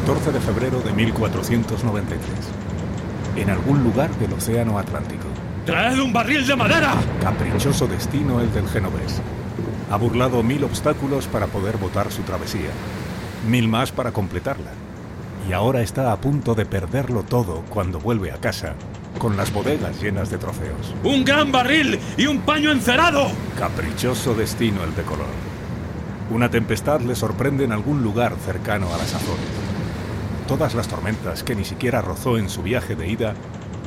14 de febrero de 1493. En algún lugar del Océano Atlántico. ¡Traed un barril de madera! Caprichoso destino el del genovés. Ha burlado mil obstáculos para poder botar su travesía, mil más para completarla. Y ahora está a punto de perderlo todo cuando vuelve a casa, con las bodegas llenas de trofeos. ¡Un gran barril y un paño encerado! Caprichoso destino el de color. Una tempestad le sorprende en algún lugar cercano a las Azores. Todas las tormentas que ni siquiera rozó en su viaje de ida,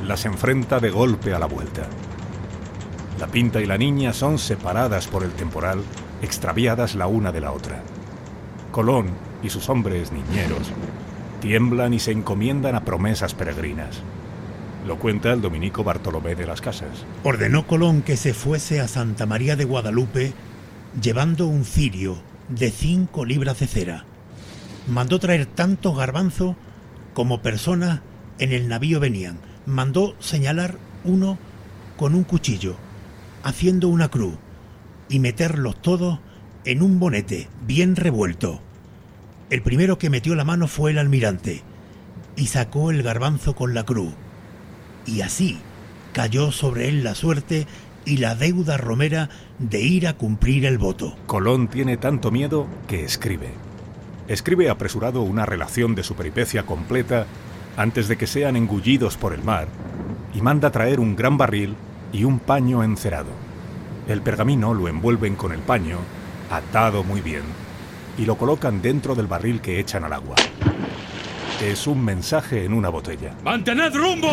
las enfrenta de golpe a la vuelta. La pinta y la niña son separadas por el temporal, extraviadas la una de la otra. Colón y sus hombres niñeros tiemblan y se encomiendan a promesas peregrinas. Lo cuenta el dominico Bartolomé de las Casas. Ordenó Colón que se fuese a Santa María de Guadalupe llevando un cirio de cinco libras de cera. Mandó traer tanto garbanzo como personas en el navío venían. Mandó señalar uno con un cuchillo, haciendo una cruz, y meterlos todos en un bonete bien revuelto. El primero que metió la mano fue el almirante, y sacó el garbanzo con la cruz. Y así cayó sobre él la suerte y la deuda romera de ir a cumplir el voto. Colón tiene tanto miedo que escribe. Escribe apresurado una relación de su peripecia completa antes de que sean engullidos por el mar y manda traer un gran barril y un paño encerado. El pergamino lo envuelven con el paño, atado muy bien, y lo colocan dentro del barril que echan al agua. Es un mensaje en una botella. ¡Mantened rumbo!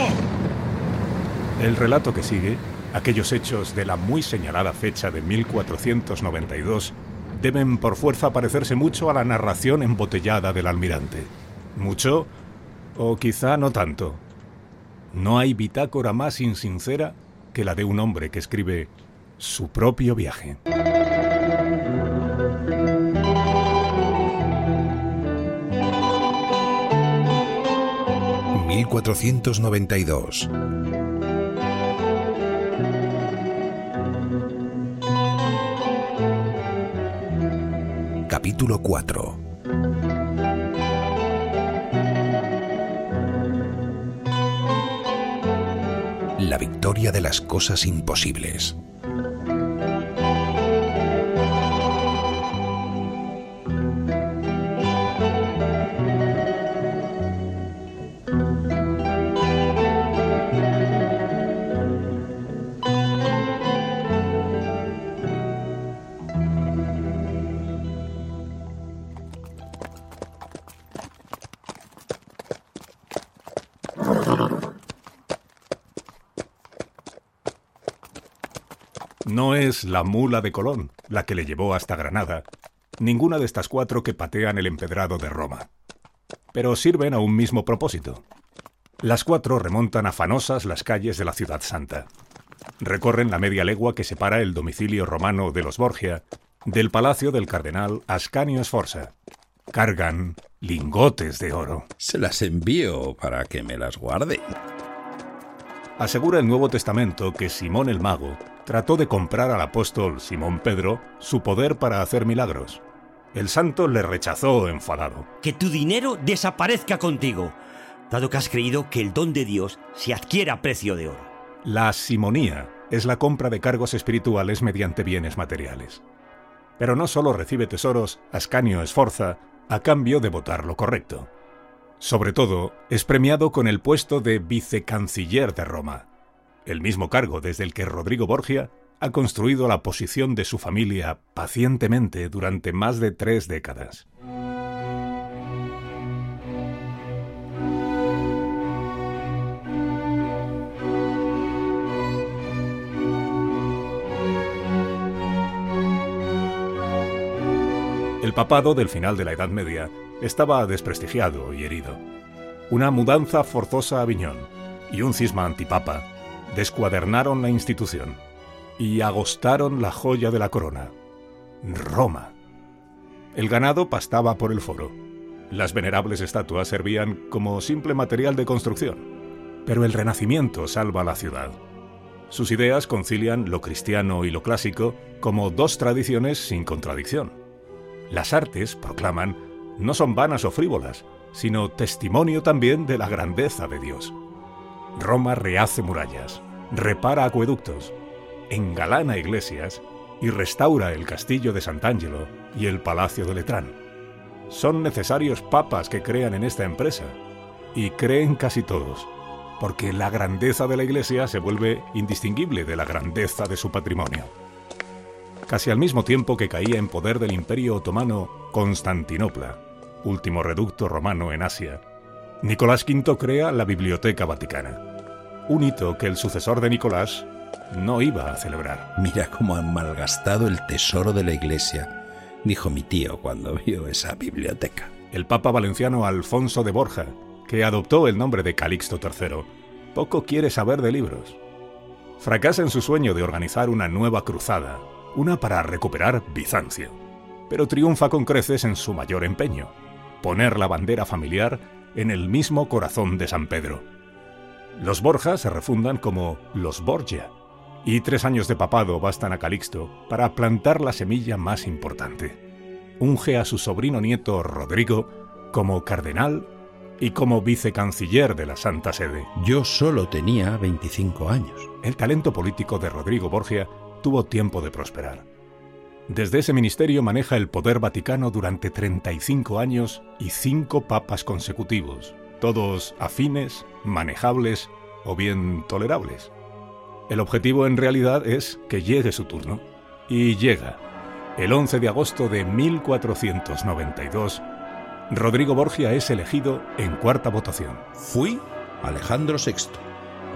El relato que sigue Aquellos hechos de la muy señalada fecha de 1492 deben por fuerza parecerse mucho a la narración embotellada del almirante. ¿Mucho? O quizá no tanto. No hay bitácora más insincera que la de un hombre que escribe su propio viaje. ...1492... Capítulo 4 La victoria de las cosas imposibles. No es la mula de Colón la que le llevó hasta Granada, ninguna de estas cuatro que patean el empedrado de Roma. Pero sirven a un mismo propósito. Las cuatro remontan afanosas las calles de la ciudad santa. Recorren la media legua que separa el domicilio romano de los Borgia del palacio del cardenal Ascanio Sforza. Cargan lingotes de oro. Se las envío para que me las guarde. Asegura el Nuevo Testamento que Simón el Mago trató de comprar al apóstol Simón Pedro su poder para hacer milagros. El santo le rechazó enfadado. Que tu dinero desaparezca contigo, dado que has creído que el don de Dios se adquiere a precio de oro. La simonía es la compra de cargos espirituales mediante bienes materiales. Pero no solo recibe tesoros Ascanio Esforza a cambio de votar lo correcto. Sobre todo, es premiado con el puesto de vicecanciller de Roma, el mismo cargo desde el que Rodrigo Borgia ha construido la posición de su familia pacientemente durante más de tres décadas. El papado del final de la Edad Media estaba desprestigiado y herido. Una mudanza forzosa a Aviñón y un cisma antipapa descuadernaron la institución y agostaron la joya de la corona, Roma. El ganado pastaba por el foro. Las venerables estatuas servían como simple material de construcción. Pero el Renacimiento salva la ciudad. Sus ideas concilian lo cristiano y lo clásico como dos tradiciones sin contradicción. Las artes, proclaman, no son vanas o frívolas, sino testimonio también de la grandeza de Dios. Roma rehace murallas, repara acueductos, engalana iglesias y restaura el castillo de Sant'Angelo y el palacio de Letrán. Son necesarios papas que crean en esta empresa, y creen casi todos, porque la grandeza de la iglesia se vuelve indistinguible de la grandeza de su patrimonio. Casi al mismo tiempo que caía en poder del imperio otomano Constantinopla, último reducto romano en Asia, Nicolás V crea la Biblioteca Vaticana, un hito que el sucesor de Nicolás no iba a celebrar. Mira cómo han malgastado el tesoro de la iglesia, dijo mi tío cuando vio esa biblioteca. El papa valenciano Alfonso de Borja, que adoptó el nombre de Calixto III, poco quiere saber de libros. Fracasa en su sueño de organizar una nueva cruzada, una para recuperar Bizancio, pero triunfa con creces en su mayor empeño, poner la bandera familiar en el mismo corazón de San Pedro. Los Borja se refundan como los Borgia, y tres años de papado bastan a Calixto para plantar la semilla más importante. Unge a su sobrino nieto Rodrigo como cardenal y como vicecanciller de la Santa Sede. Yo solo tenía 25 años. El talento político de Rodrigo Borgia tuvo tiempo de prosperar. Desde ese ministerio maneja el poder vaticano durante 35 años y cinco papas consecutivos, todos afines, manejables o bien tolerables. El objetivo en realidad es que llegue su turno. Y llega. El 11 de agosto de 1492, Rodrigo Borgia es elegido en cuarta votación. Fui Alejandro VI,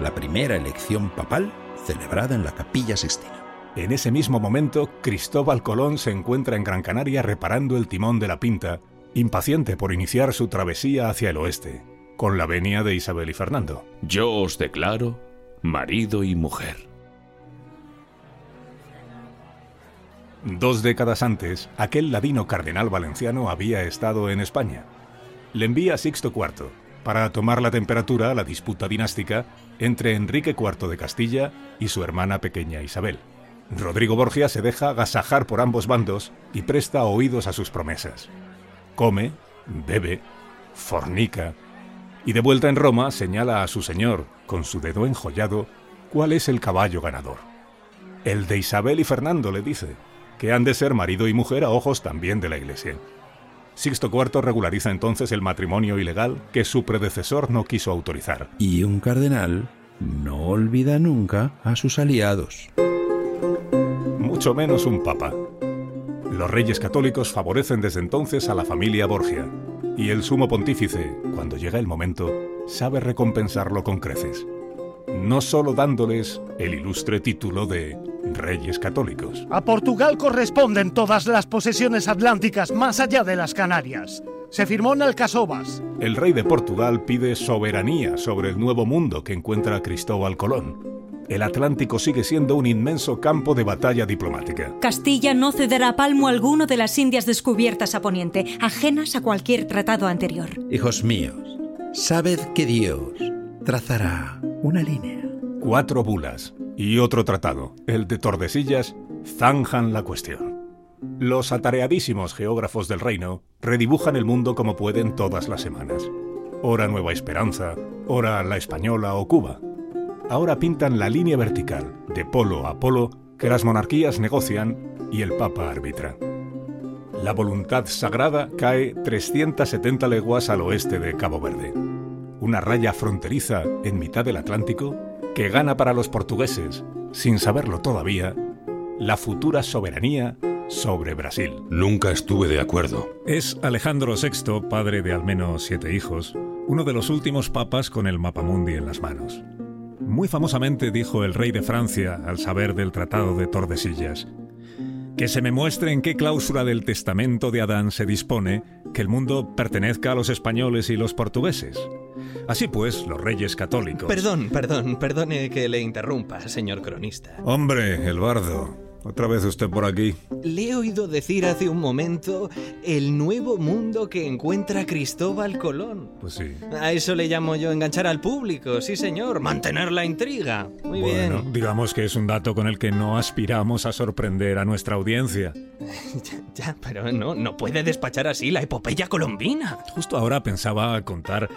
la primera elección papal celebrada en la Capilla Sixtina. En ese mismo momento, Cristóbal Colón se encuentra en Gran Canaria reparando el timón de la Pinta, impaciente por iniciar su travesía hacia el oeste, con la venia de Isabel y Fernando. Yo os declaro marido y mujer. Dos décadas antes, aquel ladino cardenal valenciano había estado en España. Le envía a Sixto IV para tomar la temperatura a la disputa dinástica entre Enrique IV de Castilla y su hermana pequeña Isabel. Rodrigo Borgia se deja agasajar por ambos bandos y presta oídos a sus promesas. Come, bebe, fornica, y de vuelta en Roma señala a su señor, con su dedo enjollado, cuál es el caballo ganador. El de Isabel y Fernando le dice, que han de ser marido y mujer a ojos también de la Iglesia. Sixto IV regulariza entonces el matrimonio ilegal que su predecesor no quiso autorizar. Y un cardenal no olvida nunca a sus aliados. Mucho menos un papa. Los reyes católicos favorecen desde entonces a la familia Borgia, y el sumo pontífice, cuando llega el momento, sabe recompensarlo con creces. No solo dándoles el ilustre título de Reyes Católicos. A Portugal corresponden todas las posesiones atlánticas más allá de las Canarias. Se firmó en Alcasovas. El rey de Portugal pide soberanía sobre el nuevo mundo que encuentra Cristóbal Colón. El Atlántico sigue siendo un inmenso campo de batalla diplomática. Castilla no cederá palmo alguno de las Indias descubiertas a Poniente, ajenas a cualquier tratado anterior. Hijos míos, sabed que Dios trazará una línea. Cuatro bulas y otro tratado, el de Tordesillas, zanjan la cuestión. Los atareadísimos geógrafos del reino redibujan el mundo como pueden todas las semanas. Ora Nueva Esperanza, ora La Española o Cuba ahora pintan la línea vertical, de polo a polo, que las monarquías negocian y el Papa arbitra. La voluntad sagrada cae 370 leguas al oeste de Cabo Verde, una raya fronteriza en mitad del Atlántico que gana para los portugueses, sin saberlo todavía, la futura soberanía sobre Brasil. Nunca estuve de acuerdo. Es Alejandro VI, padre de al menos siete hijos, uno de los últimos papas con el mapamundi en las manos. Muy famosamente dijo el rey de Francia al saber del Tratado de Tordesillas, que se me muestre en qué cláusula del testamento de Adán se dispone que el mundo pertenezca a los españoles y los portugueses. Así pues, los reyes católicos... Perdón, perdón, perdone que le interrumpa, señor cronista. Hombre, el bardo. Otra vez usted por aquí. Le he oído decir hace un momento el nuevo mundo que encuentra Cristóbal Colón. Pues sí. A eso le llamo yo enganchar al público, sí señor, mantener la intriga. Muy bueno, bien. digamos que es un dato con el que no aspiramos a sorprender a nuestra audiencia. Ya, ya, pero no, no puede despachar así la epopeya colombina. Justo ahora pensaba contar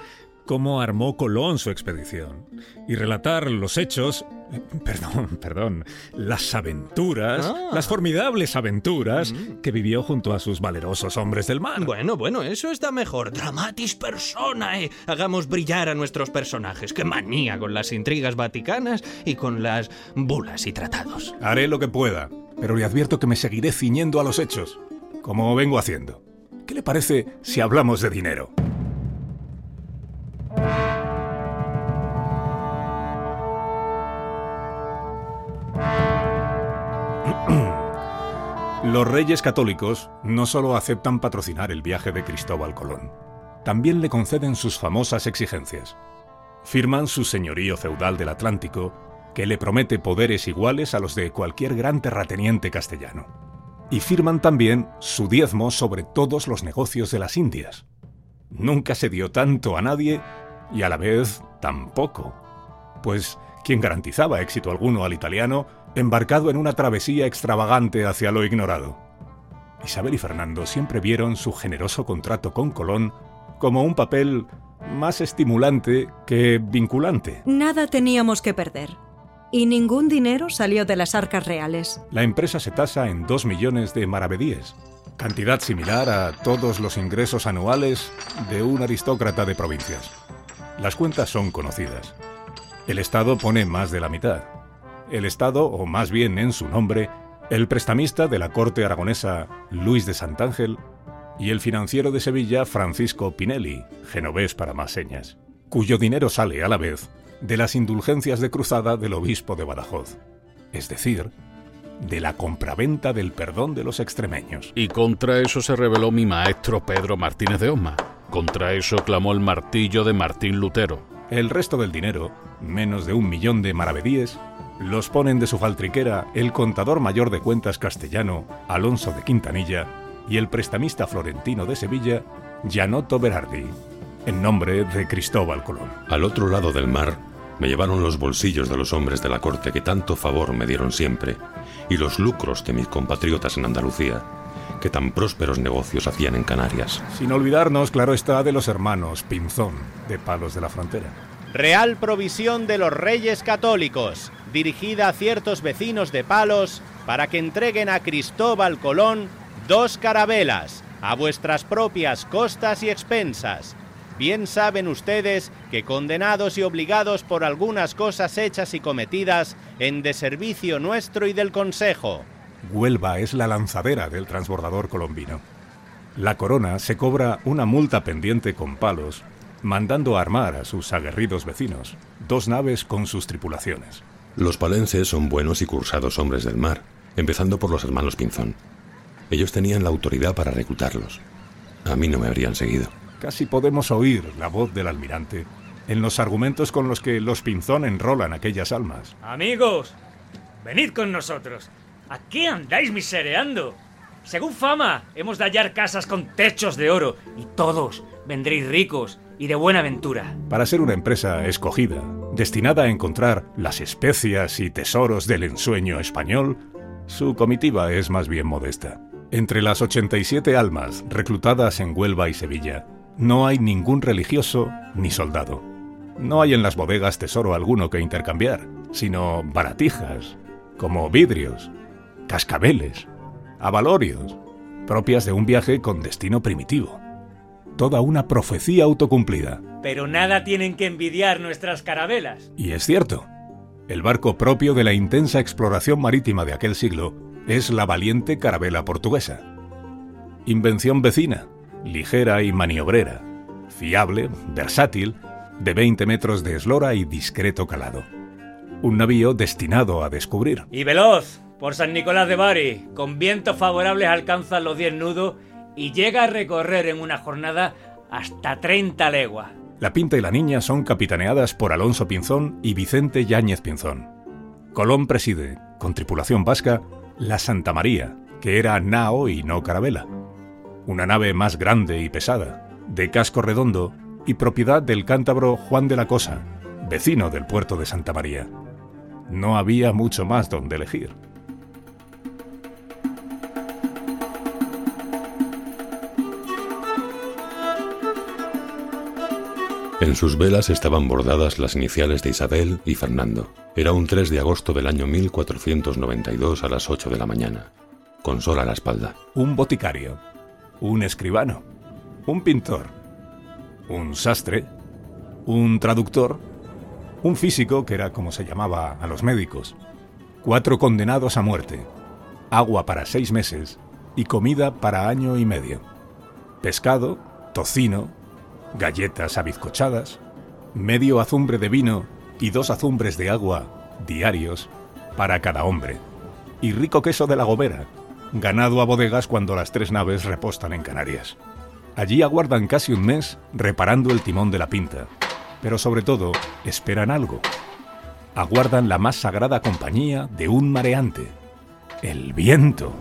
cómo armó Colón su expedición y relatar los hechos, eh, perdón, perdón, las aventuras, Ah. las formidables aventuras que vivió junto a sus valerosos hombres del mar. Bueno, bueno, eso está mejor. Dramatis personae. Hagamos brillar a nuestros personajes. Qué manía con las intrigas vaticanas y con las bulas y tratados. Haré lo que pueda, pero le advierto que me seguiré ciñendo a los hechos, como vengo haciendo. ¿Qué le parece si hablamos de dinero? Los reyes católicos no solo aceptan patrocinar el viaje de Cristóbal Colón, también le conceden sus famosas exigencias. Firman su señorío feudal del Atlántico, que le promete poderes iguales a los de cualquier gran terrateniente castellano. Y firman también su diezmo sobre todos los negocios de las Indias. Nunca se dio tanto a nadie y a la vez tan poco. Pues, ¿quién garantizaba éxito alguno al italiano embarcado en una travesía extravagante hacia lo ignorado? Isabel y Fernando siempre vieron su generoso contrato con Colón como un papel más estimulante que vinculante. Nada teníamos que perder. Y ningún dinero salió de las arcas reales. La empresa se tasa en 2 millones de maravedíes, cantidad similar a todos los ingresos anuales de un aristócrata de provincias. Las cuentas son conocidas. El Estado pone más de la mitad. El Estado, o más bien en su nombre, el prestamista de la corte aragonesa Luis de Santángel y el financiero de Sevilla Francisco Pinelli, genovés para más señas, cuyo dinero sale a la vez de las indulgencias de cruzada del obispo de Badajoz, es decir, de la compraventa del perdón de los extremeños. Y contra eso se rebeló mi maestro Pedro Martínez de Osma. Contra eso clamó el martillo de Martín Lutero. El resto del dinero, menos de un millón de maravedíes, los ponen de su faltriquera el contador mayor de cuentas castellano, Alonso de Quintanilla, y el prestamista florentino de Sevilla, Gianotto Berardi, en nombre de Cristóbal Colón. Al otro lado del mar me llevaron los bolsillos de los hombres de la corte que tanto favor me dieron siempre, y los lucros de mis compatriotas en Andalucía, que tan prósperos negocios hacían en Canarias. Sin olvidarnos, claro está, de los hermanos Pinzón, de Palos de la Frontera. Real provisión de los Reyes Católicos, dirigida a ciertos vecinos de Palos para que entreguen a Cristóbal Colón dos carabelas a vuestras propias costas y expensas. Bien saben ustedes que condenados y obligados por algunas cosas hechas y cometidas en deservicio nuestro y del Consejo. Huelva es la lanzadera del transbordador colombino. La corona se cobra una multa pendiente con palos, mandando armar a sus aguerridos vecinos, dos naves con sus tripulaciones. Los palenses son buenos y cursados hombres del mar, empezando por los hermanos Pinzón. Ellos tenían la autoridad para reclutarlos. A mí no me habrían seguido. Casi podemos oír la voz del almirante en los argumentos con los que los Pinzón enrolan aquellas almas. Amigos, venid con nosotros. ¿A qué andáis misereando? Según fama, hemos de hallar casas con techos de oro y todos vendréis ricos y de buena ventura. Para ser una empresa escogida, destinada a encontrar las especias y tesoros del ensueño español, su comitiva es más bien modesta. Entre las 87 almas reclutadas en Huelva y Sevilla, no hay ningún religioso ni soldado. No hay en las bodegas tesoro alguno que intercambiar, sino baratijas, como vidrios, cascabeles, avalorios, propias de un viaje con destino primitivo. Toda una profecía autocumplida. Pero nada tienen que envidiar nuestras carabelas. Y es cierto. El barco propio de la intensa exploración marítima de aquel siglo es la valiente carabela portuguesa. Invención vecina, ligera y maniobrera, fiable, versátil, de 20 metros de eslora y discreto calado. Un navío destinado a descubrir. Y veloz, por San Nicolás de Bari, con vientos favorables alcanza los 10 nudos y llega a recorrer en una jornada hasta 30 leguas. La Pinta y la Niña son capitaneadas por Alonso Pinzón y Vicente Yáñez Pinzón. Colón preside, con tripulación vasca, la Santa María, que era nao y no carabela. Una nave más grande y pesada, de casco redondo y propiedad del cántabro Juan de la Cosa, vecino del puerto de Santa María. No había mucho más donde elegir. En sus velas estaban bordadas las iniciales de Isabel y Fernando. Era un 3 de agosto del año 1492 a las 8 de la mañana, con sol a la espalda. Un boticario, un escribano, un pintor, un sastre, un traductor, un físico, que era como se llamaba a los médicos, cuatro condenados a muerte, agua para seis meses y comida para año y medio, pescado, tocino, galletas abizcochadas, medio azumbre de vino y dos azumbres de agua diarios para cada hombre, y rico queso de la gobera, ganado a bodegas cuando las tres naves repostan en Canarias. Allí aguardan casi un mes reparando el timón de la pinta, pero sobre todo esperan algo. Aguardan la más sagrada compañía de un mareante, el viento.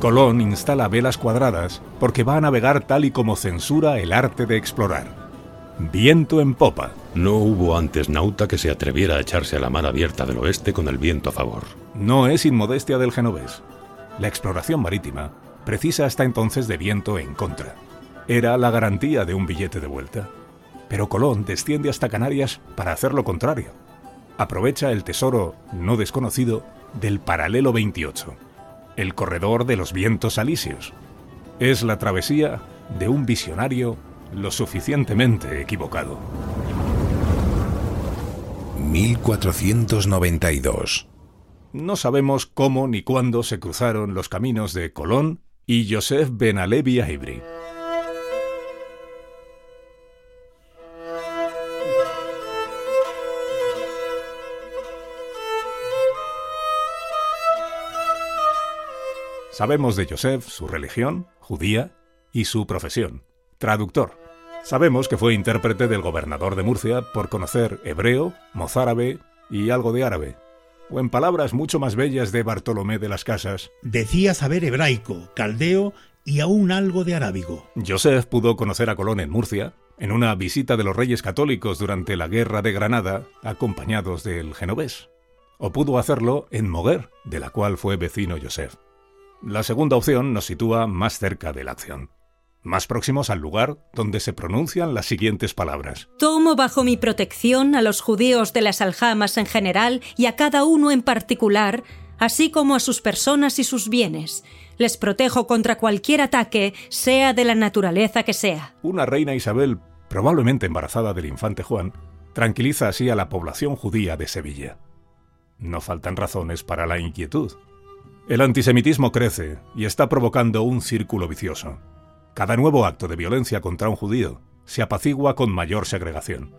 Colón instala velas cuadradas porque va a navegar tal y como censura el arte de explorar. Viento en popa. No hubo antes nauta que se atreviera a echarse a la mar abierta del oeste con el viento a favor. No es inmodestia del genovés. La exploración marítima precisa hasta entonces de viento en contra. Era la garantía de un billete de vuelta. Pero Colón desciende hasta Canarias para hacer lo contrario. Aprovecha el tesoro no desconocido del paralelo 28 el corredor de los vientos alisios. Es la travesía de un visionario lo suficientemente equivocado. 1492. No sabemos cómo ni cuándo se cruzaron los caminos de Colón y Joseph Ben Alevi. Sabemos de Joseph su religión, judía, y su profesión, traductor. Sabemos que fue intérprete del gobernador de Murcia por conocer hebreo, mozárabe y algo de árabe. O en palabras mucho más bellas de Bartolomé de las Casas. Decía saber hebraico, caldeo y aún algo de arábigo. Joseph pudo conocer a Colón en Murcia, en una visita de los reyes católicos durante la Guerra de Granada, acompañados del genovés. O pudo hacerlo en Moguer, de la cual fue vecino Joseph. La segunda opción nos sitúa más cerca de la acción, más próximos al lugar donde se pronuncian las siguientes palabras. Tomo bajo mi protección a los judíos de las aljamas en general y a cada uno en particular, así como a sus personas y sus bienes. Les protejo contra cualquier ataque, sea de la naturaleza que sea. Una reina Isabel, probablemente embarazada del infante Juan, tranquiliza así a la población judía de Sevilla. No faltan razones para la inquietud. El antisemitismo crece y está provocando un círculo vicioso. Cada nuevo acto de violencia contra un judío se apacigua con mayor segregación.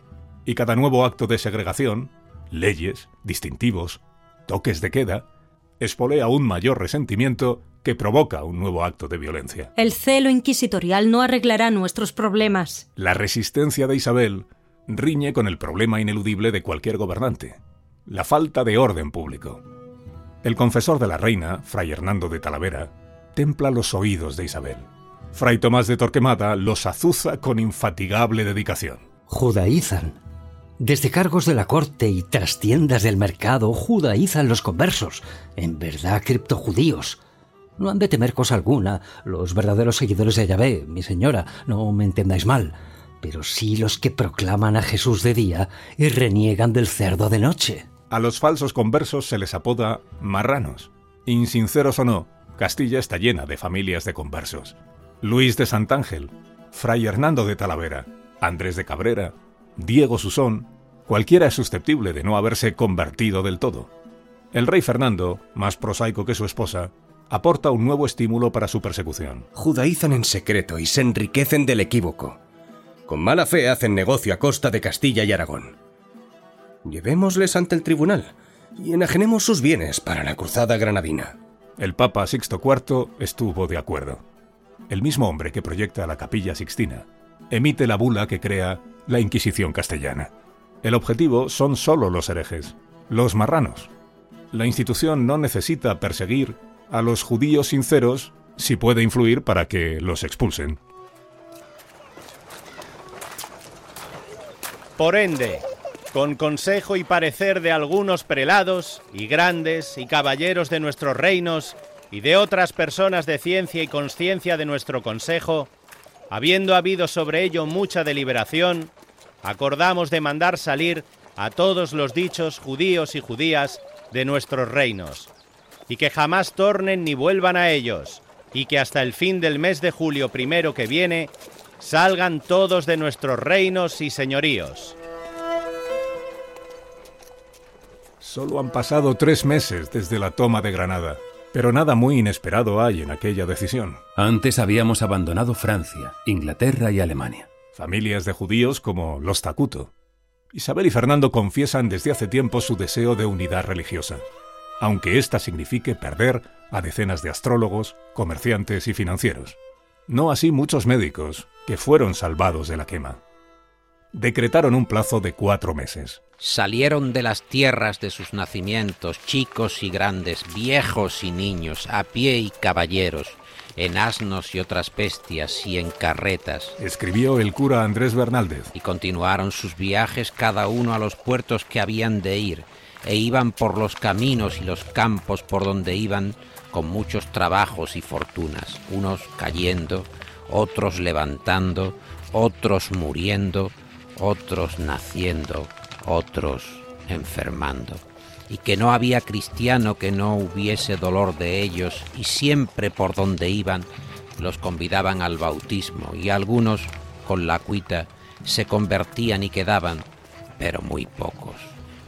Y cada nuevo acto de segregación, leyes, distintivos, toques de queda, espolea un mayor resentimiento que provoca un nuevo acto de violencia. El celo inquisitorial no arreglará nuestros problemas. La resistencia de Isabel riñe con el problema ineludible de cualquier gobernante, la falta de orden público. El confesor de la reina, Fray Hernando de Talavera, templa los oídos de Isabel. Fray Tomás de Torquemada los azuza con infatigable dedicación. Judaizan. Desde cargos de la corte y trastiendas del mercado, judaizan los conversos, en verdad criptojudíos. No han de temer cosa alguna los verdaderos seguidores de Yahvé, mi señora, no me entendáis mal, pero sí los que proclaman a Jesús de día y reniegan del cerdo de noche. A los falsos conversos se les apoda marranos. Insinceros o no, Castilla está llena de familias de conversos. Luis de Santángel, Fray Hernando de Talavera, Andrés de Cabrera, Diego Susón, cualquiera es susceptible de no haberse convertido del todo. El rey Fernando, más prosaico que su esposa, aporta un nuevo estímulo para su persecución. Judaizan en secreto y se enriquecen del equívoco. Con mala fe hacen negocio a costa de Castilla y Aragón. Llevémosles ante el tribunal y enajenemos sus bienes para la cruzada granadina. El Papa Sixto IV estuvo de acuerdo. El mismo hombre que proyecta la capilla sixtina emite la bula que crea la Inquisición castellana. El objetivo son solo los herejes, los marranos. La institución no necesita perseguir a los judíos sinceros si puede influir para que los expulsen. Por ende, con consejo y parecer de algunos prelados y grandes y caballeros de nuestros reinos y de otras personas de ciencia y conciencia de nuestro consejo, habiendo habido sobre ello mucha deliberación, acordamos de mandar salir a todos los dichos judíos y judías de nuestros reinos, y que jamás tornen ni vuelvan a ellos, y que hasta el fin del mes de julio primero que viene salgan todos de nuestros reinos y señoríos. Solo han pasado tres meses desde la toma de Granada, pero nada muy inesperado hay en aquella decisión. Antes habíamos abandonado Francia, Inglaterra y Alemania. Familias de judíos como los Takuto. Isabel y Fernando confiesan desde hace tiempo su deseo de unidad religiosa, aunque ésta signifique perder a decenas de astrólogos, comerciantes y financieros. No así muchos médicos, que fueron salvados de la quema. Decretaron un plazo de cuatro meses. Salieron de las tierras de sus nacimientos, chicos y grandes, viejos y niños, a pie y caballeros, en asnos y otras bestias y en carretas. Escribió el cura Andrés Bernaldez. Y continuaron sus viajes cada uno a los puertos que habían de ir, e iban por los caminos y los campos por donde iban con muchos trabajos y fortunas, unos cayendo, otros levantando, otros muriendo, otros naciendo, otros enfermando, y que no había cristiano que no hubiese dolor de ellos, y siempre por donde iban los convidaban al bautismo, y algunos, con la cuita, se convertían y quedaban, pero muy pocos,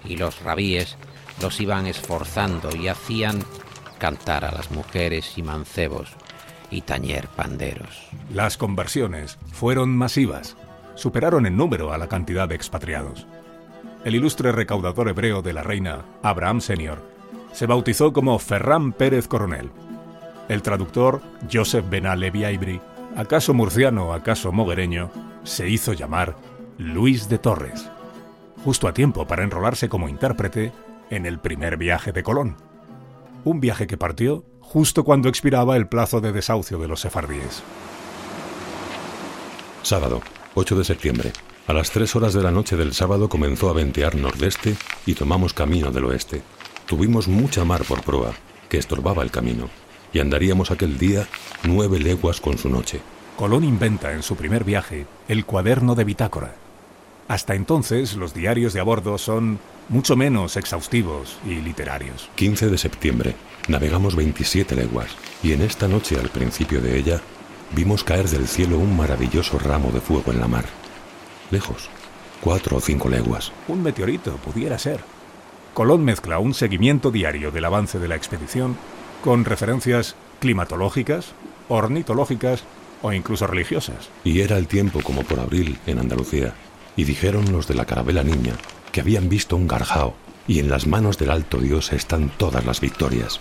y los rabíes los iban esforzando y hacían cantar a las mujeres y mancebos y tañer panderos. Las conversiones fueron masivas, superaron en número a la cantidad de expatriados. El ilustre recaudador hebreo de la reina, Abraham Senior, se bautizó como Ferran Pérez Coronel. El traductor, Joseph Benalevi Ibri, acaso murciano, acaso moguereño, se hizo llamar Luis de Torres, justo a tiempo para enrolarse como intérprete en el primer viaje de Colón. Un viaje que partió justo cuando expiraba el plazo de desahucio de los sefardíes. Sábado, 8 de septiembre. A las 3 horas de la noche del sábado comenzó a ventear nordeste y tomamos camino del oeste. Tuvimos mucha mar por proa, que estorbaba el camino, y andaríamos aquel día nueve leguas con su noche. Colón inventa en su primer viaje el cuaderno de bitácora. Hasta entonces los diarios de a bordo son mucho menos exhaustivos y literarios. 15 de septiembre. Navegamos 27 leguas, y en esta noche al principio de ella vimos caer del cielo un maravilloso ramo de fuego en la mar. Lejos, cuatro o cinco leguas. Un meteorito pudiera ser. Colón mezcla un seguimiento diario del avance de la expedición con referencias climatológicas, ornitológicas o incluso religiosas. Y era el tiempo como por abril en Andalucía, y dijeron los de la carabela niña que habían visto un garjao, y en las manos del alto Dios están todas las victorias,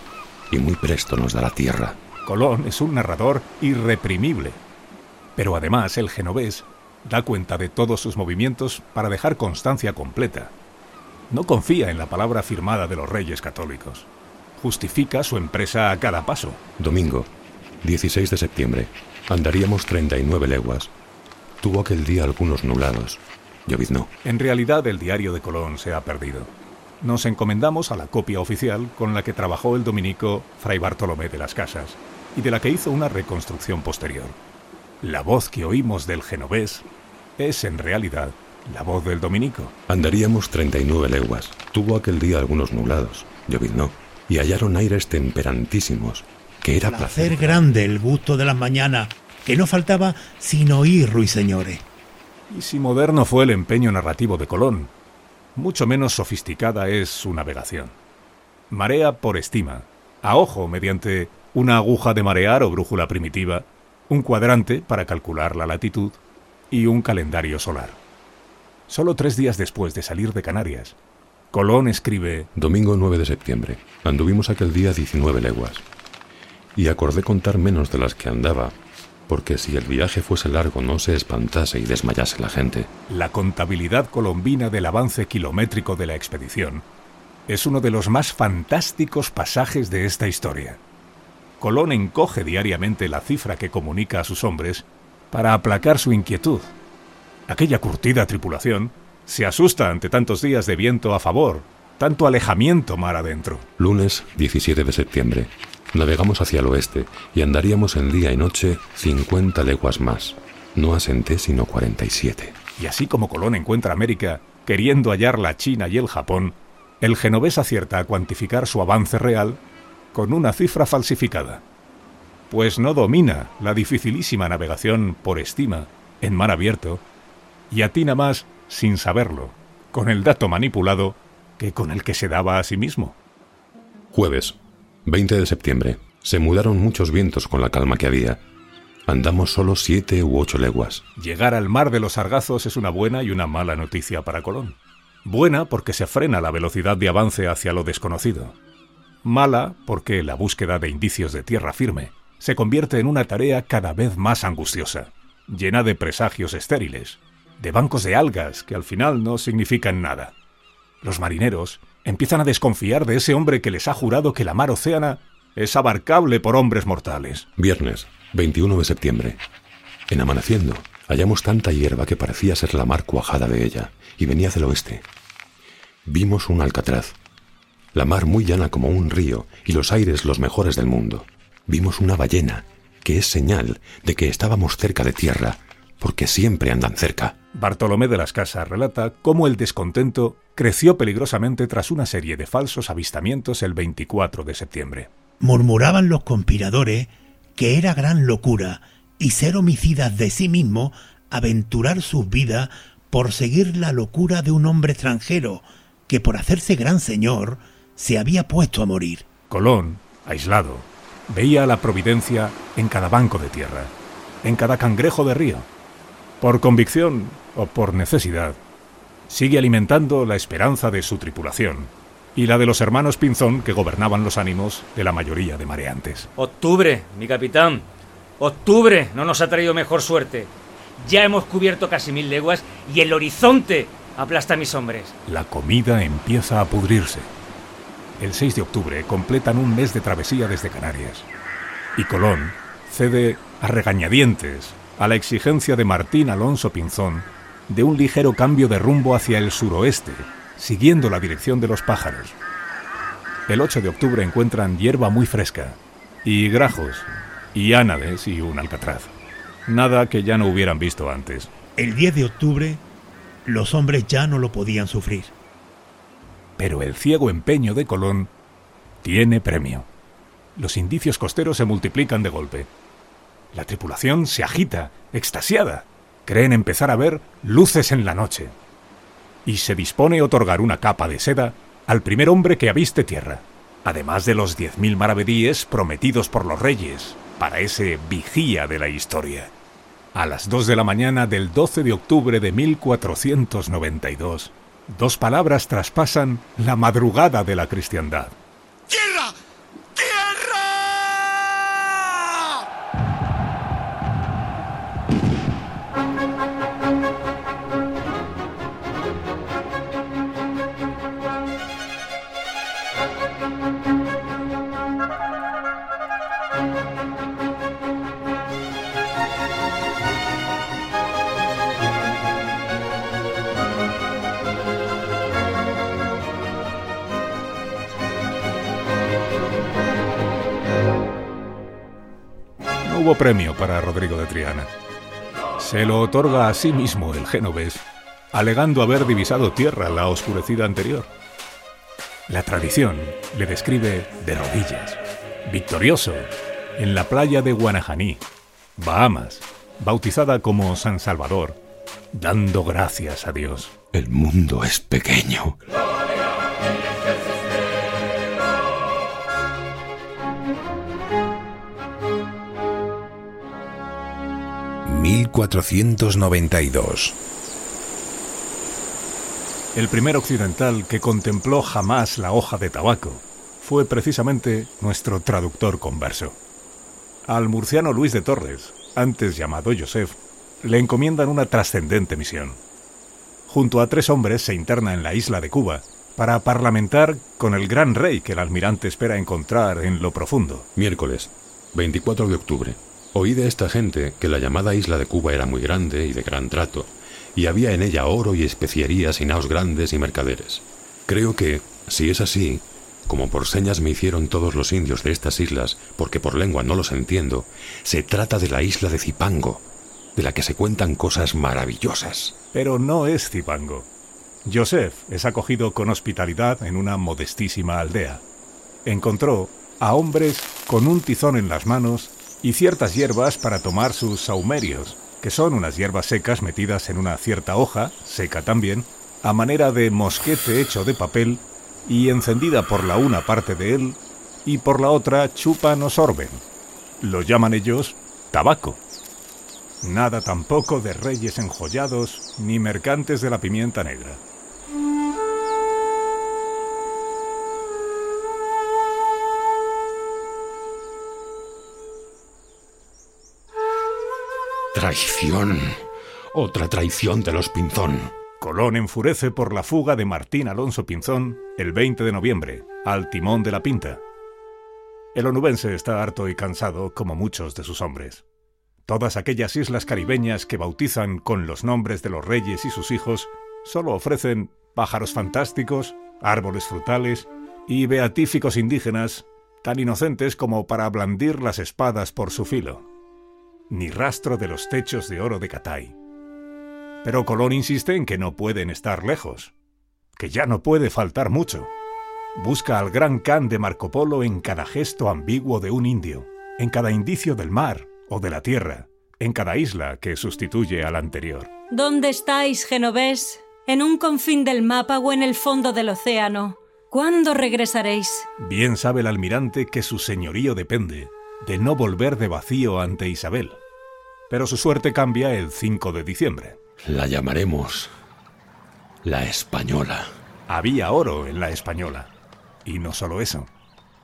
y muy presto nos dará tierra. Colón es un narrador irreprimible. Pero además el genovés da cuenta de todos sus movimientos para dejar constancia completa. No confía en la palabra firmada de los reyes católicos. Justifica su empresa a cada paso. Domingo, 16 de septiembre. Andaríamos 39 leguas. Tuvo aquel día algunos nublados. Llovizno. En realidad el diario de Colón se ha perdido. Nos encomendamos a la copia oficial con la que trabajó el dominico Fray Bartolomé de las Casas y de la que hizo una reconstrucción posterior. La voz que oímos del genovés es en realidad la voz del dominico. Andaríamos 39 leguas. Tuvo aquel día algunos nublados, lloviznó, y hallaron aires temperantísimos, que era placer. placer. grande el gusto de las mañanas, que no faltaba sino oír ruiseñores. Y si moderno fue el empeño narrativo de Colón, mucho menos sofisticada es su navegación. Marea por estima, a ojo mediante una aguja de marear o brújula primitiva, un cuadrante para calcular la latitud y un calendario solar. Solo tres días después de salir de Canarias, Colón escribe Domingo 9 de septiembre. Anduvimos aquel día 19 leguas. Y acordé contar menos de las que andaba, porque si el viaje fuese largo no se espantase y desmayase la gente. La contabilidad colombina del avance kilométrico de la expedición es uno de los más fantásticos pasajes de esta historia. Colón encoge diariamente la cifra que comunica a sus hombres para aplacar su inquietud. Aquella curtida tripulación se asusta ante tantos días de viento a favor, tanto alejamiento mar adentro. Lunes 17 de septiembre. Navegamos hacia el oeste y andaríamos en día y noche 50 leguas más. No asenté sino 47. Y así como Colón encuentra América queriendo hallar la China y el Japón, el genovés acierta a cuantificar su avance real con una cifra falsificada. Pues no domina la dificilísima navegación por estima en mar abierto y atina más sin saberlo, con el dato manipulado que con el que se daba a sí mismo. Jueves, 20 de septiembre. Se mudaron muchos vientos con la calma que había. Andamos solo siete u ocho leguas. Llegar al mar de los Sargazos es una buena y una mala noticia para Colón. Buena porque se frena la velocidad de avance hacia lo desconocido. Mala porque la búsqueda de indicios de tierra firme se convierte en una tarea cada vez más angustiosa, llena de presagios estériles, de bancos de algas que al final no significan nada. Los marineros empiezan a desconfiar de ese hombre que les ha jurado que la mar océana es abarcable por hombres mortales. Viernes, 21 de septiembre. En amaneciendo, hallamos tanta hierba que parecía ser la mar cuajada de ella, y venía del oeste. Vimos un alcatraz. La mar muy llana como un río, y los aires los mejores del mundo. Vimos una ballena, que es señal de que estábamos cerca de tierra, porque siempre andan cerca. Bartolomé de las Casas relata cómo el descontento creció peligrosamente tras una serie de falsos avistamientos el 24 de septiembre. Murmuraban los conspiradores que era gran locura y ser homicidas de sí mismo aventurar sus vidas por seguir la locura de un hombre extranjero que por hacerse gran señor se había puesto a morir. Colón, aislado, veía la providencia en cada banco de tierra, en cada cangrejo de río. Por convicción o por necesidad, sigue alimentando la esperanza de su tripulación y la de los hermanos Pinzón que gobernaban los ánimos de la mayoría de mareantes. Octubre, mi capitán. Octubre no nos ha traído mejor suerte. Ya hemos cubierto casi mil leguas y el horizonte aplasta a mis hombres. La comida empieza a pudrirse. El 6 de octubre completan un mes de travesía desde Canarias. Y Colón cede a regañadientes a la exigencia de Martín Alonso Pinzón de un ligero cambio de rumbo hacia el suroeste, siguiendo la dirección de los pájaros. El 8 de octubre encuentran hierba muy fresca, y grajos, y ánades y un alcatraz. Nada que ya no hubieran visto antes. El 10 de octubre, los hombres ya no lo podían sufrir. Pero el ciego empeño de Colón tiene premio. Los indicios costeros se multiplican de golpe. La tripulación se agita, extasiada. Creen empezar a ver luces en la noche. Y se dispone a otorgar una capa de seda al primer hombre que aviste tierra, además de los diez mil maravedíes prometidos por los reyes para ese vigía de la historia. A las dos de la mañana del 12 de octubre de 1492, dos palabras traspasan la madrugada de la cristiandad. Hubo premio para Rodrigo de Triana. Se lo otorga a sí mismo el genovés, alegando haber divisado tierra la oscurecida anterior. La tradición le describe de rodillas, victorioso, en la playa de Guanajaní, Bahamas, bautizada como San Salvador, dando gracias a Dios. El mundo es pequeño. ...1492... El primer occidental que contempló jamás la hoja de tabaco fue precisamente nuestro traductor converso. Al murciano Luis de Torres, antes llamado Joseph, le encomiendan una trascendente misión. Junto a tres hombres se interna en la isla de Cuba para parlamentar con el gran rey que el almirante espera encontrar en lo profundo. Miércoles, 24 de octubre. Oí de esta gente que la llamada isla de Cuba era muy grande y de gran trato, y había en ella oro y especierías y naos grandes y mercaderes. Creo que, si es así, como por señas me hicieron todos los indios de estas islas, porque por lengua no los entiendo, se trata de la isla de Zipango, de la que se cuentan cosas maravillosas. Pero no es Zipango. Joseph es acogido con hospitalidad en una modestísima aldea. Encontró a hombres con un tizón en las manos y ciertas hierbas para tomar sus saumerios, que son unas hierbas secas metidas en una cierta hoja, seca también, a manera de mosquete hecho de papel y encendida por la una parte de él y por la otra chupan o sorben. Lo llaman ellos tabaco. Nada tampoco de reyes enjollados ni mercantes de la pimienta negra. Traición. Otra traición de los Pinzón. Colón enfurece por la fuga de Martín Alonso Pinzón el 20 de noviembre, al timón de la Pinta. El onubense está harto y cansado como muchos de sus hombres. Todas aquellas islas caribeñas que bautizan con los nombres de los reyes y sus hijos solo ofrecen pájaros fantásticos, árboles frutales y beatíficos indígenas tan inocentes como para blandir las espadas por su filo. Ni rastro de los techos de oro de Catay. Pero Colón insiste en que no pueden estar lejos, que ya no puede faltar mucho. Busca al gran Khan de Marco Polo en cada gesto ambiguo de un indio, en cada indicio del mar o de la tierra, en cada isla que sustituye al anterior. ¿Dónde estáis, genovés? ¿En un confín del mapa o en el fondo del océano? ¿Cuándo regresaréis? Bien sabe el almirante que su señorío depende de no volver de vacío ante Isabel. Pero su suerte cambia el 5 de diciembre. La llamaremos la Española. Había oro en la Española. Y no solo eso.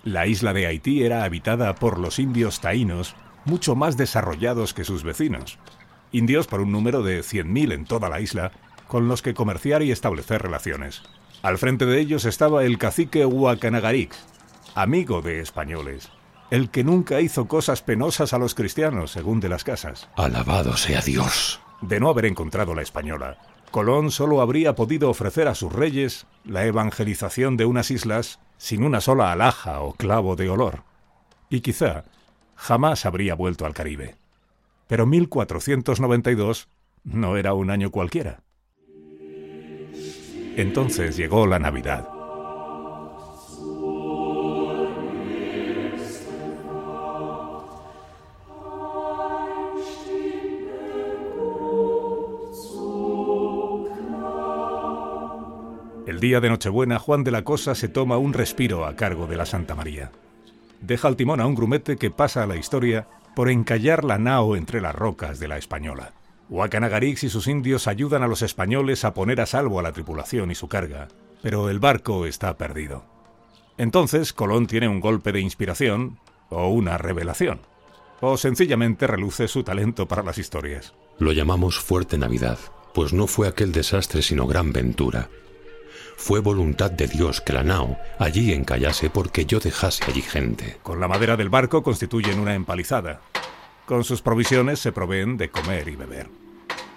La isla de Haití era habitada por los indios taínos, mucho más desarrollados que sus vecinos. Indios por un número de 100.000 en toda la isla, con los que comerciar y establecer relaciones. Al frente de ellos estaba el cacique Huacanagarix, amigo de españoles, el que nunca hizo cosas penosas a los cristianos, según de las casas. Alabado sea Dios. De no haber encontrado la española, Colón solo habría podido ofrecer a sus reyes la evangelización de unas islas sin una sola alhaja o clavo de olor. Y quizá jamás habría vuelto al Caribe. Pero 1492 no era un año cualquiera. Entonces llegó la Navidad. El día de Nochebuena, Juan de la Cosa se toma un respiro a cargo de la Santa María. Deja al timón a un grumete que pasa a la historia por encallar la nao entre las rocas de la Española. Huacanagarix y sus indios ayudan a los españoles a poner a salvo a la tripulación y su carga, pero el barco está perdido. Entonces Colón tiene un golpe de inspiración o una revelación, o sencillamente reluce su talento para las historias. Lo llamamos Fuerte Navidad, pues no fue aquel desastre sino gran ventura. Fue voluntad de Dios que la nao allí encallase porque yo dejase allí gente. Con la madera del barco constituyen una empalizada. Con sus provisiones se proveen de comer y beber.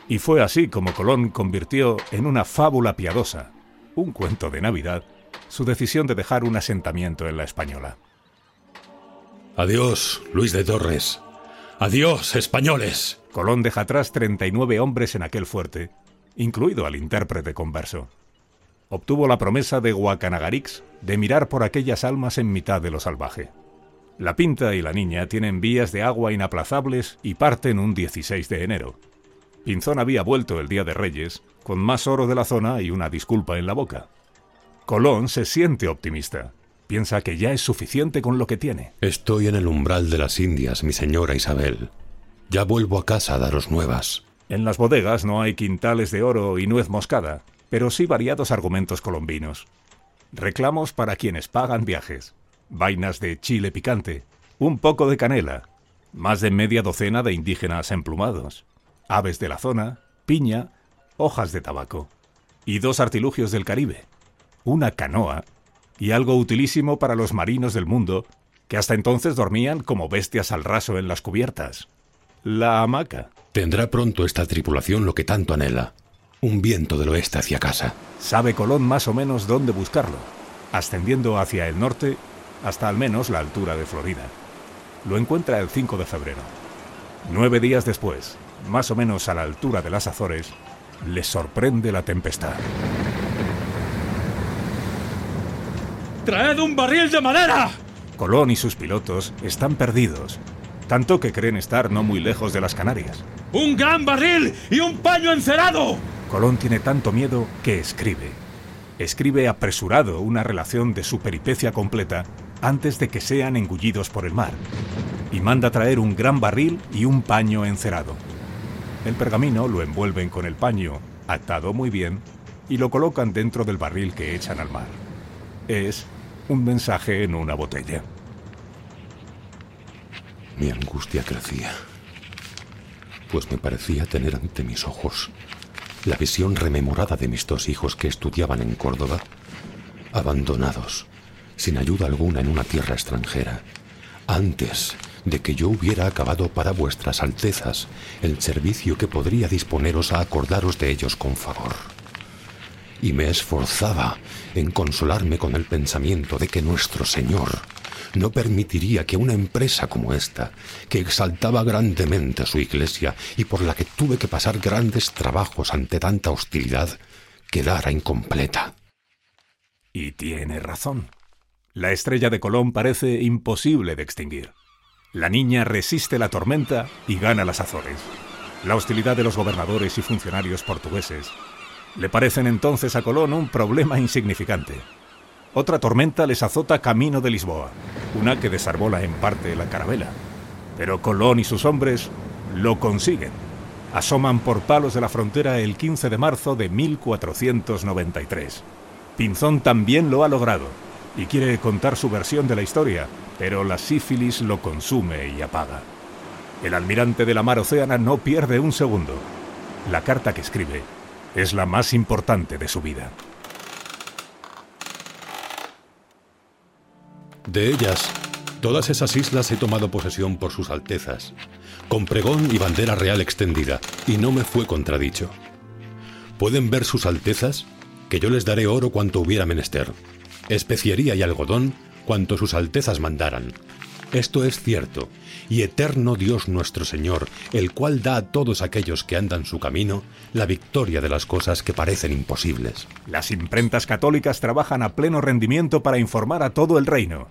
Y fue así como Colón convirtió en una fábula piadosa, un cuento de Navidad, su decisión de dejar un asentamiento en la Española. Adiós, Luis de Torres. Adiós, españoles. Colón deja atrás 39 hombres en aquel fuerte, incluido al intérprete converso. Obtuvo la promesa de Huacanagarix de mirar por aquellas almas en mitad de lo salvaje. La Pinta y la niña tienen vías de agua inaplazables y parten un 16 de enero. Pinzón había vuelto el Día de Reyes, con más oro de la zona y una disculpa en la boca. Colón se siente optimista. Piensa que ya es suficiente con lo que tiene. Estoy en el umbral de las Indias, mi señora Isabel. Ya vuelvo a casa a daros nuevas. En las bodegas no hay quintales de oro y nuez moscada, pero sí variados argumentos colombinos. Reclamos para quienes pagan viajes, vainas de chile picante, un poco de canela, más de media docena de indígenas emplumados, aves de la zona, piña, hojas de tabaco y dos artilugios del Caribe, una canoa y algo utilísimo para los marinos del mundo que hasta entonces dormían como bestias al raso en las cubiertas. La hamaca. Tendrá pronto esta tripulación lo que tanto anhela. Un viento del oeste hacia casa. Sabe Colón más o menos dónde buscarlo, ascendiendo hacia el norte hasta al menos la altura de Florida. Lo encuentra el 5 de febrero. Nueve días después, más o menos a la altura de las Azores, le sorprende la tempestad. ¡Traed un barril de madera! Colón y sus pilotos están perdidos, tanto que creen estar no muy lejos de las Canarias. ¡Un gran barril y un paño encerado! Colón tiene tanto miedo que escribe. Escribe apresurado una relación de su peripecia completa antes de que sean engullidos por el mar, y manda traer un gran barril y un paño encerado. El pergamino lo envuelven con el paño, atado muy bien, y lo colocan dentro del barril que echan al mar. Es un mensaje en una botella. Mi angustia crecía, pues me parecía tener ante mis ojos la visión rememorada de mis dos hijos que estudiaban en Córdoba, abandonados, sin ayuda alguna en una tierra extranjera, antes de que yo hubiera acabado para vuestras altezas el servicio que podría disponeros a acordaros de ellos con favor. Y me esforzaba en consolarme con el pensamiento de que nuestro Señor no permitiría que una empresa como esta, que exaltaba grandemente su iglesia y por la que tuve que pasar grandes trabajos ante tanta hostilidad, quedara incompleta. Y tiene razón. La estrella de Colón parece imposible de extinguir. La niña resiste la tormenta y gana las Azores. La hostilidad de los gobernadores y funcionarios portugueses le parecen entonces a Colón un problema insignificante. Otra tormenta les azota camino de Lisboa, una que desarbola en parte la carabela. Pero Colón y sus hombres lo consiguen. Asoman por palos de la frontera el 15 de marzo de 1493. Pinzón también lo ha logrado y quiere contar su versión de la historia, pero la sífilis lo consume y apaga. El almirante de la mar Océana no pierde un segundo. La carta que escribe es la más importante de su vida. De ellas, todas esas islas he tomado posesión por sus altezas, con pregón y bandera real extendida, y no me fue contradicho. Pueden ver sus altezas que yo les daré oro cuanto hubiera menester, especiería y algodón cuanto sus altezas mandaran. Esto es cierto, y eterno Dios nuestro Señor, el cual da a todos aquellos que andan su camino la victoria de las cosas que parecen imposibles. Las imprentas católicas trabajan a pleno rendimiento para informar a todo el reino.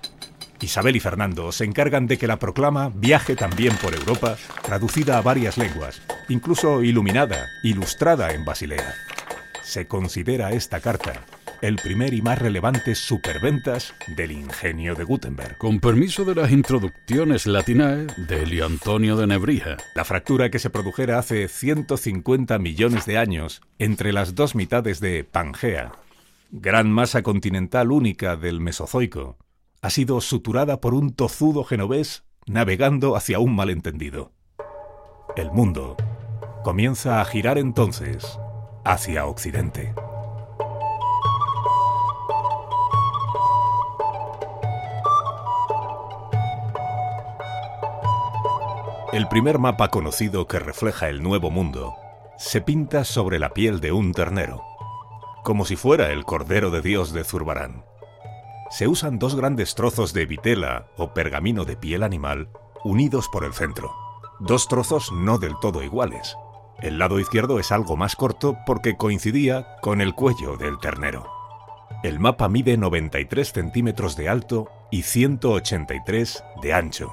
Isabel y Fernando se encargan de que la proclama viaje también por Europa, traducida a varias lenguas, incluso iluminada, ilustrada en Basilea. Se considera esta carta el primer y más relevante superventas del ingenio de Gutenberg. Con permiso de las introducciones latinae de Elio Antonio de Nebrija. La fractura que se produjera hace 150 millones de años entre las dos mitades de Pangea, gran masa continental única del Mesozoico, ha sido suturada por un tozudo genovés navegando hacia un malentendido. El mundo comienza a girar entonces hacia Occidente. El primer mapa conocido que refleja el Nuevo Mundo se pinta sobre la piel de un ternero, como si fuera el Cordero de Dios de Zurbarán. Se usan dos grandes trozos de vitela o pergamino de piel animal unidos por el centro. Dos trozos no del todo iguales. El lado izquierdo es algo más corto porque coincidía con el cuello del ternero. El mapa mide 93 centímetros de alto y 183 de ancho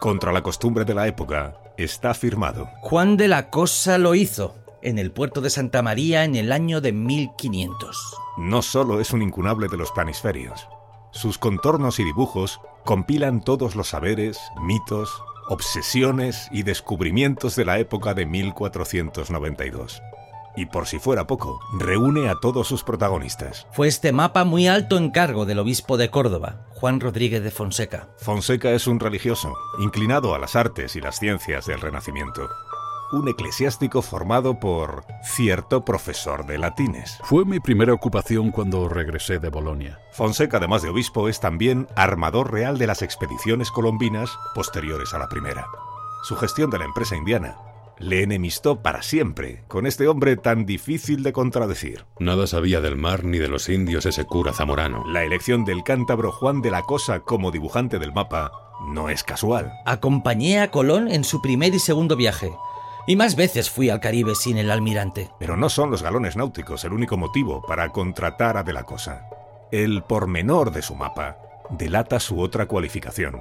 contra la costumbre de la época, está firmado. Juan de la Cosa lo hizo en el puerto de Santa María en el año de 1500. No solo es un incunable de los planisferios. Sus contornos y dibujos compilan todos los saberes, mitos, obsesiones y descubrimientos de la época de 1492 y por si fuera poco, reúne a todos sus protagonistas. Fue este mapa muy alto encargo del obispo de Córdoba, Juan Rodríguez de Fonseca. Fonseca es un religioso, inclinado a las artes y las ciencias del Renacimiento. un eclesiástico formado por cierto profesor de latines. Fue mi primera ocupación cuando regresé de Bolonia. Fonseca, además de obispo, es también armador real de las expediciones colombinas posteriores a la primera. Su gestión de la empresa indiana le enemistó para siempre con este hombre tan difícil de contradecir. Nada sabía del mar ni de los indios ese cura zamorano. La elección del cántabro Juan de la Cosa como dibujante del mapa no es casual. Acompañé a Colón en su primer y segundo viaje. Y más veces fui al Caribe sin el almirante. Pero no son los galones náuticos el único motivo para contratar a De la Cosa. El pormenor de su mapa delata su otra cualificación,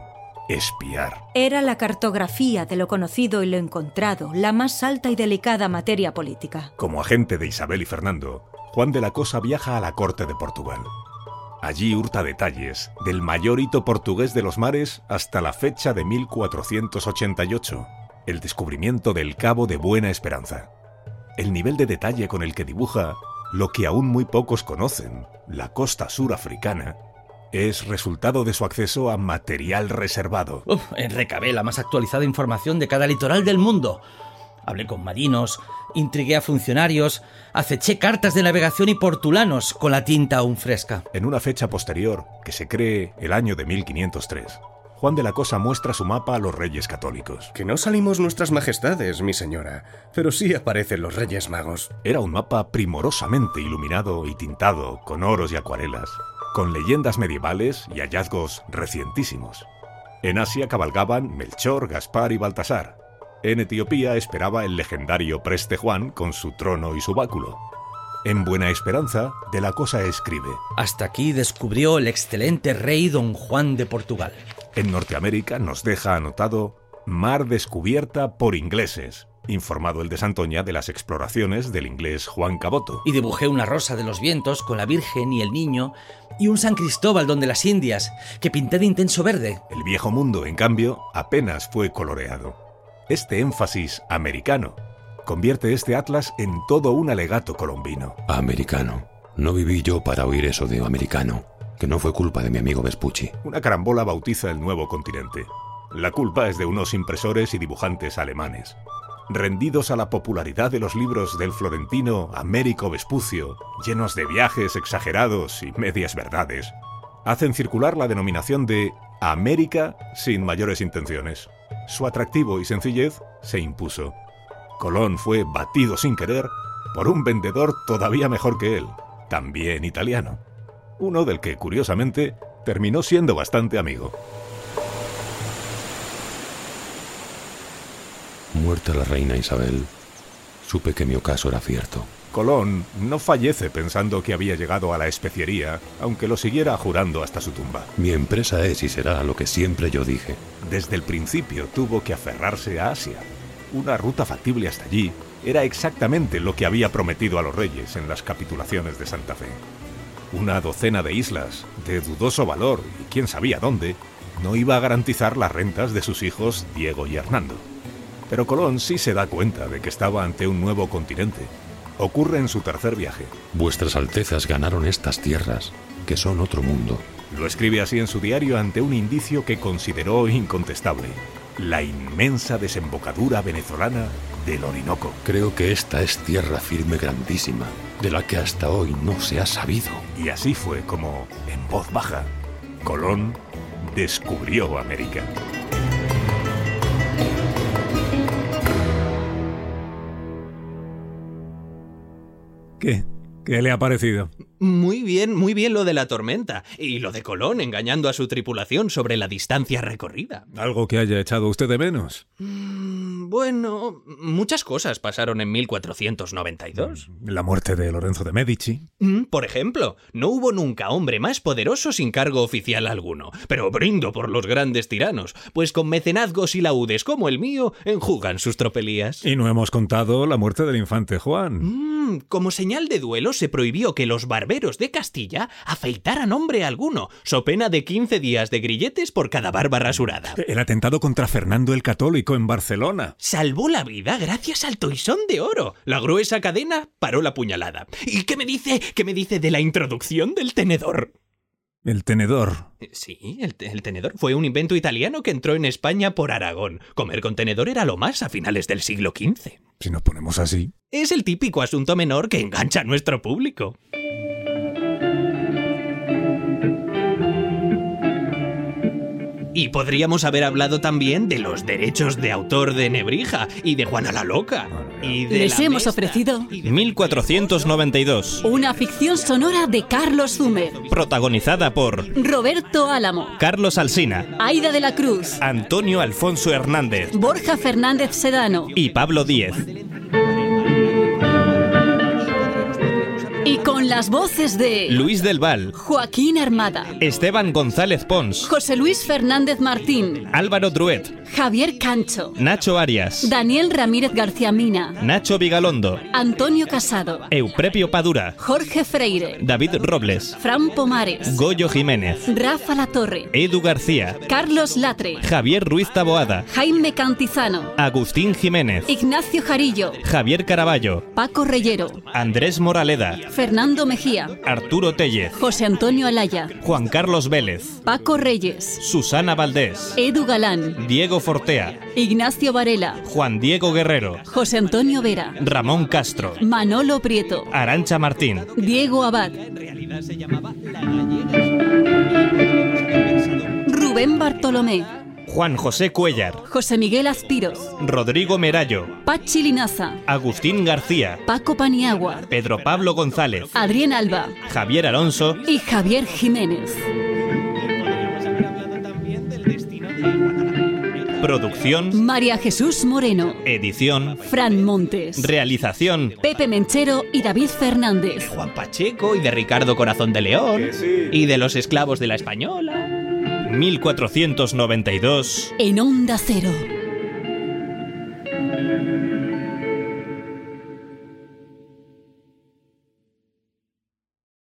espiar. Era la cartografía de lo conocido y lo encontrado, la más alta y delicada materia política. Como agente de Isabel y Fernando, Juan de la Cosa viaja a la corte de Portugal. Allí hurta detalles del mayor hito portugués de los mares hasta la fecha de 1488, el descubrimiento del Cabo de Buena Esperanza. El nivel de detalle con el que dibuja lo que aún muy pocos conocen, la costa surafricana, es resultado de su acceso a material reservado. Uf, recabé la más actualizada información de cada litoral del mundo. Hablé con marinos, intrigué a funcionarios, aceché cartas de navegación y portulanos con la tinta aún fresca. En una fecha posterior, que se cree el año de 1503, Juan de la Cosa muestra su mapa a los reyes católicos. Que no salimos nuestras majestades, mi señora, pero sí aparecen los reyes magos. Era un mapa primorosamente iluminado y tintado con oros y acuarelas, con leyendas medievales y hallazgos recientísimos. En Asia cabalgaban Melchor, Gaspar y Baltasar. En Etiopía esperaba el legendario Preste Juan con su trono y su báculo. En Buena Esperanza, De la Cosa escribe. Hasta aquí descubrió el excelente rey don Juan de Portugal. En Norteamérica nos deja anotado Mar descubierta por ingleses, informado el de Santoña de las exploraciones del inglés Juan Caboto. Y dibujé una rosa de los vientos con la Virgen y el Niño y un San Cristóbal donde las Indias, que pinté de intenso verde. El viejo mundo, en cambio, apenas fue coloreado. Este énfasis americano convierte este atlas en todo un alegato colombino. Americano. No viví yo para oír eso de americano, que no fue culpa de mi amigo Vespucci. Una carambola bautiza el nuevo continente. La culpa es de unos impresores y dibujantes alemanes rendidos a la popularidad de los libros del florentino Américo Vespucio, llenos de viajes exagerados y medias verdades, hacen circular la denominación de América sin mayores intenciones. Su atractivo y sencillez se impuso. Colón fue batido sin querer por un vendedor todavía mejor que él, también italiano. Uno del que, curiosamente, terminó siendo bastante amigo. Muerta la reina Isabel, supe que mi ocaso era cierto. Colón no fallece pensando que había llegado a la especiería, aunque lo siguiera jurando hasta su tumba. Mi empresa es y será lo que siempre yo dije. Desde el principio tuvo que aferrarse a Asia. Una ruta factible hasta allí era exactamente lo que había prometido a los reyes en las capitulaciones de Santa Fe. Una docena de islas, de dudoso valor y quién sabía dónde, no iba a garantizar las rentas de sus hijos Diego y Hernando. Pero Colón sí se da cuenta de que estaba ante un nuevo continente. Ocurre en su tercer viaje. Vuestras Altezas ganaron estas tierras, que son otro mundo. Lo escribe así en su diario ante un indicio que consideró incontestable. La inmensa desembocadura venezolana del Orinoco. Creo que esta es tierra firme grandísima, de la que hasta hoy no se ha sabido. Y así fue como, en voz baja, Colón descubrió América. ¿Qué? ¿Qué le ha parecido? Muy bien, muy bien lo de la tormenta. Y lo de Colón engañando a su tripulación sobre la distancia recorrida. ¿Algo que haya echado usted de menos? Mm, bueno, muchas cosas pasaron en 1492. La muerte de Lorenzo de Medici. Mm, por ejemplo, no hubo nunca hombre más poderoso sin cargo oficial alguno. Pero brindo por los grandes tiranos, pues con mecenazgos y laudes como el mío enjugan sus tropelías. Y no hemos contado la muerte del infante Juan. Mm, como señal de duelo se prohibió que los barberos de Castilla afeitaran hombre alguno, so pena de 15 días de grilletes por cada barba rasurada. El atentado contra Fernando el Católico en Barcelona. Salvó la vida gracias al toisón de oro. La gruesa cadena paró la puñalada. ¿Y qué me dice? ¿Qué me dice de la introducción del tenedor? El tenedor. Sí, el, el, tenedor fue un invento italiano que entró en España por Aragón. Comer con tenedor era lo más a finales del siglo XV. Si nos ponemos así. Es el típico asunto menor que engancha a nuestro público. Y podríamos haber hablado también de los derechos de autor de Nebrija y de Juana la Loca. Y de Les la hemos Mesta. ofrecido 1492. una ficción sonora de Carlos Zumer, Protagonizada por Roberto Álamo, Carlos Alsina, Aida de la Cruz, Antonio Alfonso Hernández Borja Fernández Sedano y Pablo Díez. Y con las voces de Luis del Val, Joaquín Armada, Esteban González Pons, José Luis Fernández Martín, Álvaro Druet, Javier Cancho, Nacho Arias, Daniel Ramírez García Mina, Nacho Vigalondo, Antonio Casado, Euprepio Padura, Jorge Freire, David Robles, Fran Pomares, Goyo Jiménez, Rafa Latorre, Edu García, Carlos Latre, Javier Ruiz Taboada, Jaime Cantizano, Agustín Jiménez, Ignacio Jarillo, Javier Caraballo, Paco Reyero, Andrés Moraleda, Fernando Mejía, Arturo Tellez, José Antonio Alaya, Juan Carlos Vélez, Paco Reyes, Susana Valdés, Edu Galán, Diego Fortea, Ignacio Varela, Juan Diego Guerrero, José Antonio Vera, Ramón Castro, Manolo Prieto, Arancha Martín, Diego Abad, Rubén Bartolomé, Juan José Cuellar, José Miguel Azpiroz, Rodrigo Merallo, Pachi Linaza, Agustín García, Paco Paniagua, Pedro Pablo González, Adrián Alba Javier Alonso y Javier Jiménez. Producción, María Jesús Moreno, edición, Fran Montes, realización, Pepe Menchero y David Fernández. Juan Pacheco y de Ricardo Corazón de León. Y de los esclavos de la Española. 1492. En Onda Cero.